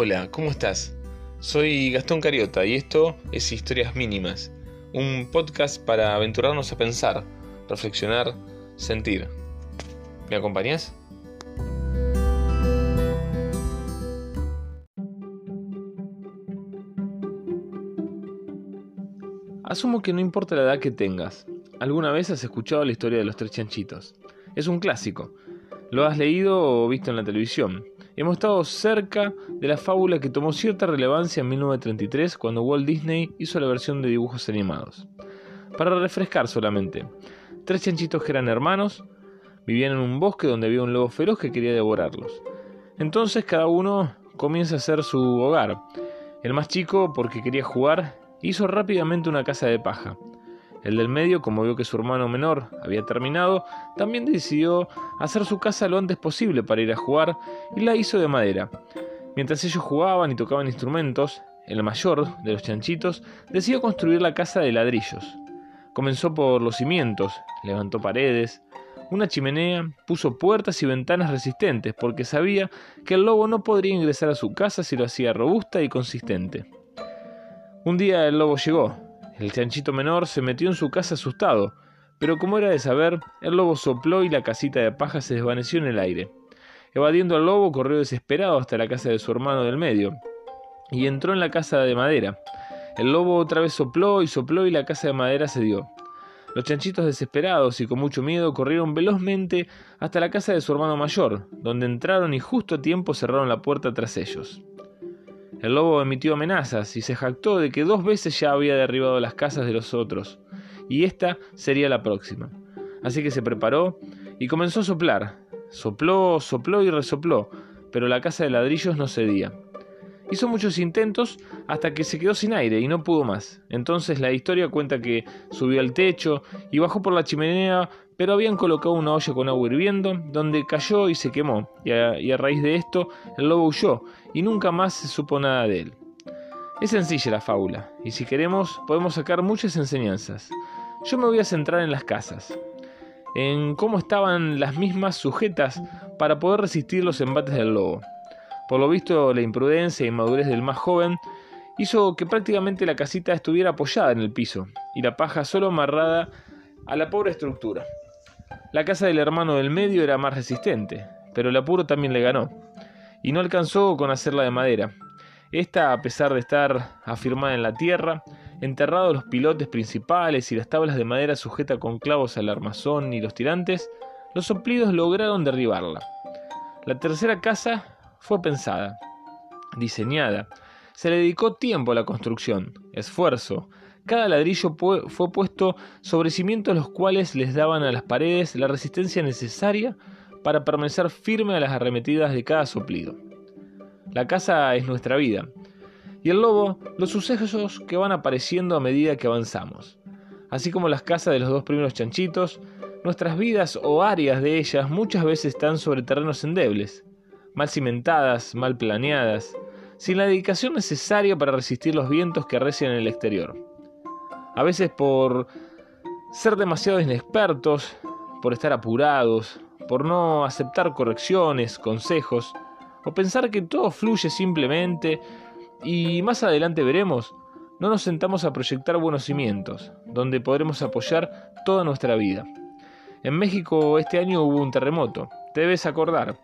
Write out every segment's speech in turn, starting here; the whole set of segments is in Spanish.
Hola, ¿cómo estás? Soy Gastón Cariota y esto es Historias Mínimas, un podcast para aventurarnos a pensar, reflexionar, sentir. ¿Me acompañas? Asumo que no importa la edad que tengas, alguna vez has escuchado la historia de los tres chanchitos. Es un clásico. Lo has leído o visto en la televisión. Hemos estado cerca de la fábula que tomó cierta relevancia en 1933 cuando Walt Disney hizo la versión de dibujos animados. Para refrescar solamente, tres chanchitos que eran hermanos vivían en un bosque donde había un lobo feroz que quería devorarlos. Entonces cada uno comienza a hacer su hogar. El más chico, porque quería jugar, hizo rápidamente una casa de paja. El del medio, como vio que su hermano menor había terminado, también decidió hacer su casa lo antes posible para ir a jugar y la hizo de madera. Mientras ellos jugaban y tocaban instrumentos, el mayor de los chanchitos decidió construir la casa de ladrillos. Comenzó por los cimientos, levantó paredes, una chimenea, puso puertas y ventanas resistentes porque sabía que el lobo no podría ingresar a su casa si lo hacía robusta y consistente. Un día el lobo llegó, el chanchito menor se metió en su casa asustado, pero como era de saber, el lobo sopló y la casita de paja se desvaneció en el aire. Evadiendo al lobo, corrió desesperado hasta la casa de su hermano del medio, y entró en la casa de madera. El lobo otra vez sopló y sopló y la casa de madera se dio. Los chanchitos desesperados y con mucho miedo corrieron velozmente hasta la casa de su hermano mayor, donde entraron y justo a tiempo cerraron la puerta tras ellos. El lobo emitió amenazas y se jactó de que dos veces ya había derribado las casas de los otros, y esta sería la próxima. Así que se preparó y comenzó a soplar. Sopló, sopló y resopló, pero la casa de ladrillos no cedía. Hizo muchos intentos hasta que se quedó sin aire y no pudo más. Entonces la historia cuenta que subió al techo y bajó por la chimenea, pero habían colocado una olla con agua hirviendo, donde cayó y se quemó, y a, raíz de esto el lobo huyó y nunca más se supo nada de él. Es sencilla la fábula, y si queremos podemos sacar muchas enseñanzas. Yo me voy a centrar en las casas, en cómo estaban las mismas sujetas para poder resistir los embates del lobo. Por lo visto, la imprudencia e inmadurez del más joven hizo que prácticamente la casita estuviera apoyada en el piso y la paja solo amarrada a la pobre estructura. La casa del hermano del medio era más resistente, pero el apuro también le ganó, y no alcanzó con hacerla de madera. Esta, a pesar de estar afirmada en la tierra, enterrados los pilotes principales y las tablas de madera sujetas con clavos al armazón y los tirantes, los soplidos lograron derribarla. La tercera casa fue pensada, diseñada, se le dedicó tiempo a la construcción, esfuerzo. Cada ladrillo fue puesto sobre cimientos los cuales les daban a las paredes la resistencia necesaria para permanecer firme a las arremetidas de cada soplido. La casa es nuestra vida, y el lobo los sucesos que van apareciendo a medida que avanzamos. Así como las casas de los dos primeros chanchitos, nuestras vidas o áreas de ellas muchas veces están sobre terrenos endebles, mal cimentadas, mal planeadas, sin la dedicación necesaria para resistir los vientos que arrecian en el exterior. A veces por ser demasiado inexpertos, por estar apurados, por no aceptar correcciones, consejos, o pensar que todo fluye simplemente y más adelante veremos, no nos sentamos a proyectar buenos cimientos, donde podremos apoyar toda nuestra vida. En México este año hubo un terremoto, te debes acordar,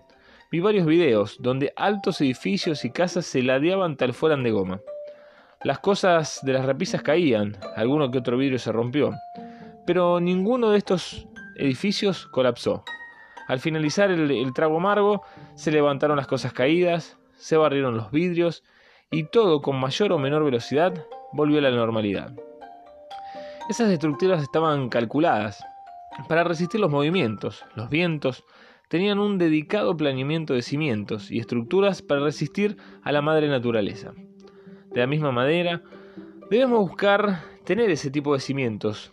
Vi varios videos donde altos edificios y casas se ladeaban tal fueran de goma. Las cosas de las repisas caían, alguno que otro vidrio se rompió, pero ninguno de estos edificios colapsó. Al finalizar el, el trago amargo, se levantaron las cosas caídas, se barrieron los vidrios y todo con mayor o menor velocidad volvió a la normalidad. Esas estructuras estaban calculadas para resistir los movimientos, los vientos, tenían un dedicado planeamiento de cimientos y estructuras para resistir a la madre naturaleza. De la misma manera, debemos buscar tener ese tipo de cimientos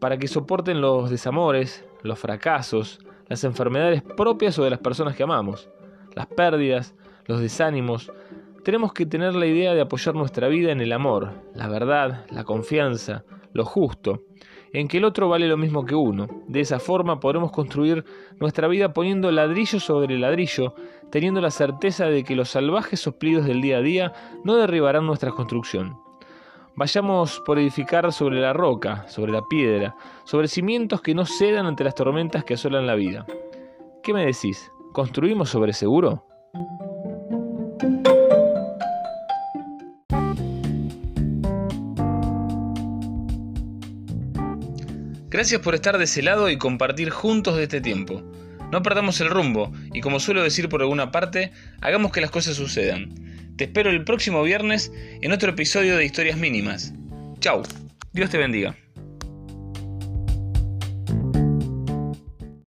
para que soporten los desamores, los fracasos, las enfermedades propias o de las personas que amamos, las pérdidas, los desánimos. Tenemos que tener la idea de apoyar nuestra vida en el amor, la verdad, la confianza, lo justo, en que el otro vale lo mismo que uno. De esa forma podremos construir nuestra vida poniendo ladrillo sobre ladrillo, teniendo la certeza de que los salvajes soplidos del día a día no derribarán nuestra construcción. Vayamos por edificar sobre la roca, sobre la piedra, sobre cimientos que no cedan ante las tormentas que asolan la vida. ¿Qué me decís? ¿Construimos sobre seguro? Gracias por estar de ese lado y compartir juntos de este tiempo. No perdamos el rumbo y como suelo decir por alguna parte, hagamos que las cosas sucedan. Te espero el próximo viernes en otro episodio de Historias Mínimas. Chau, Dios te bendiga.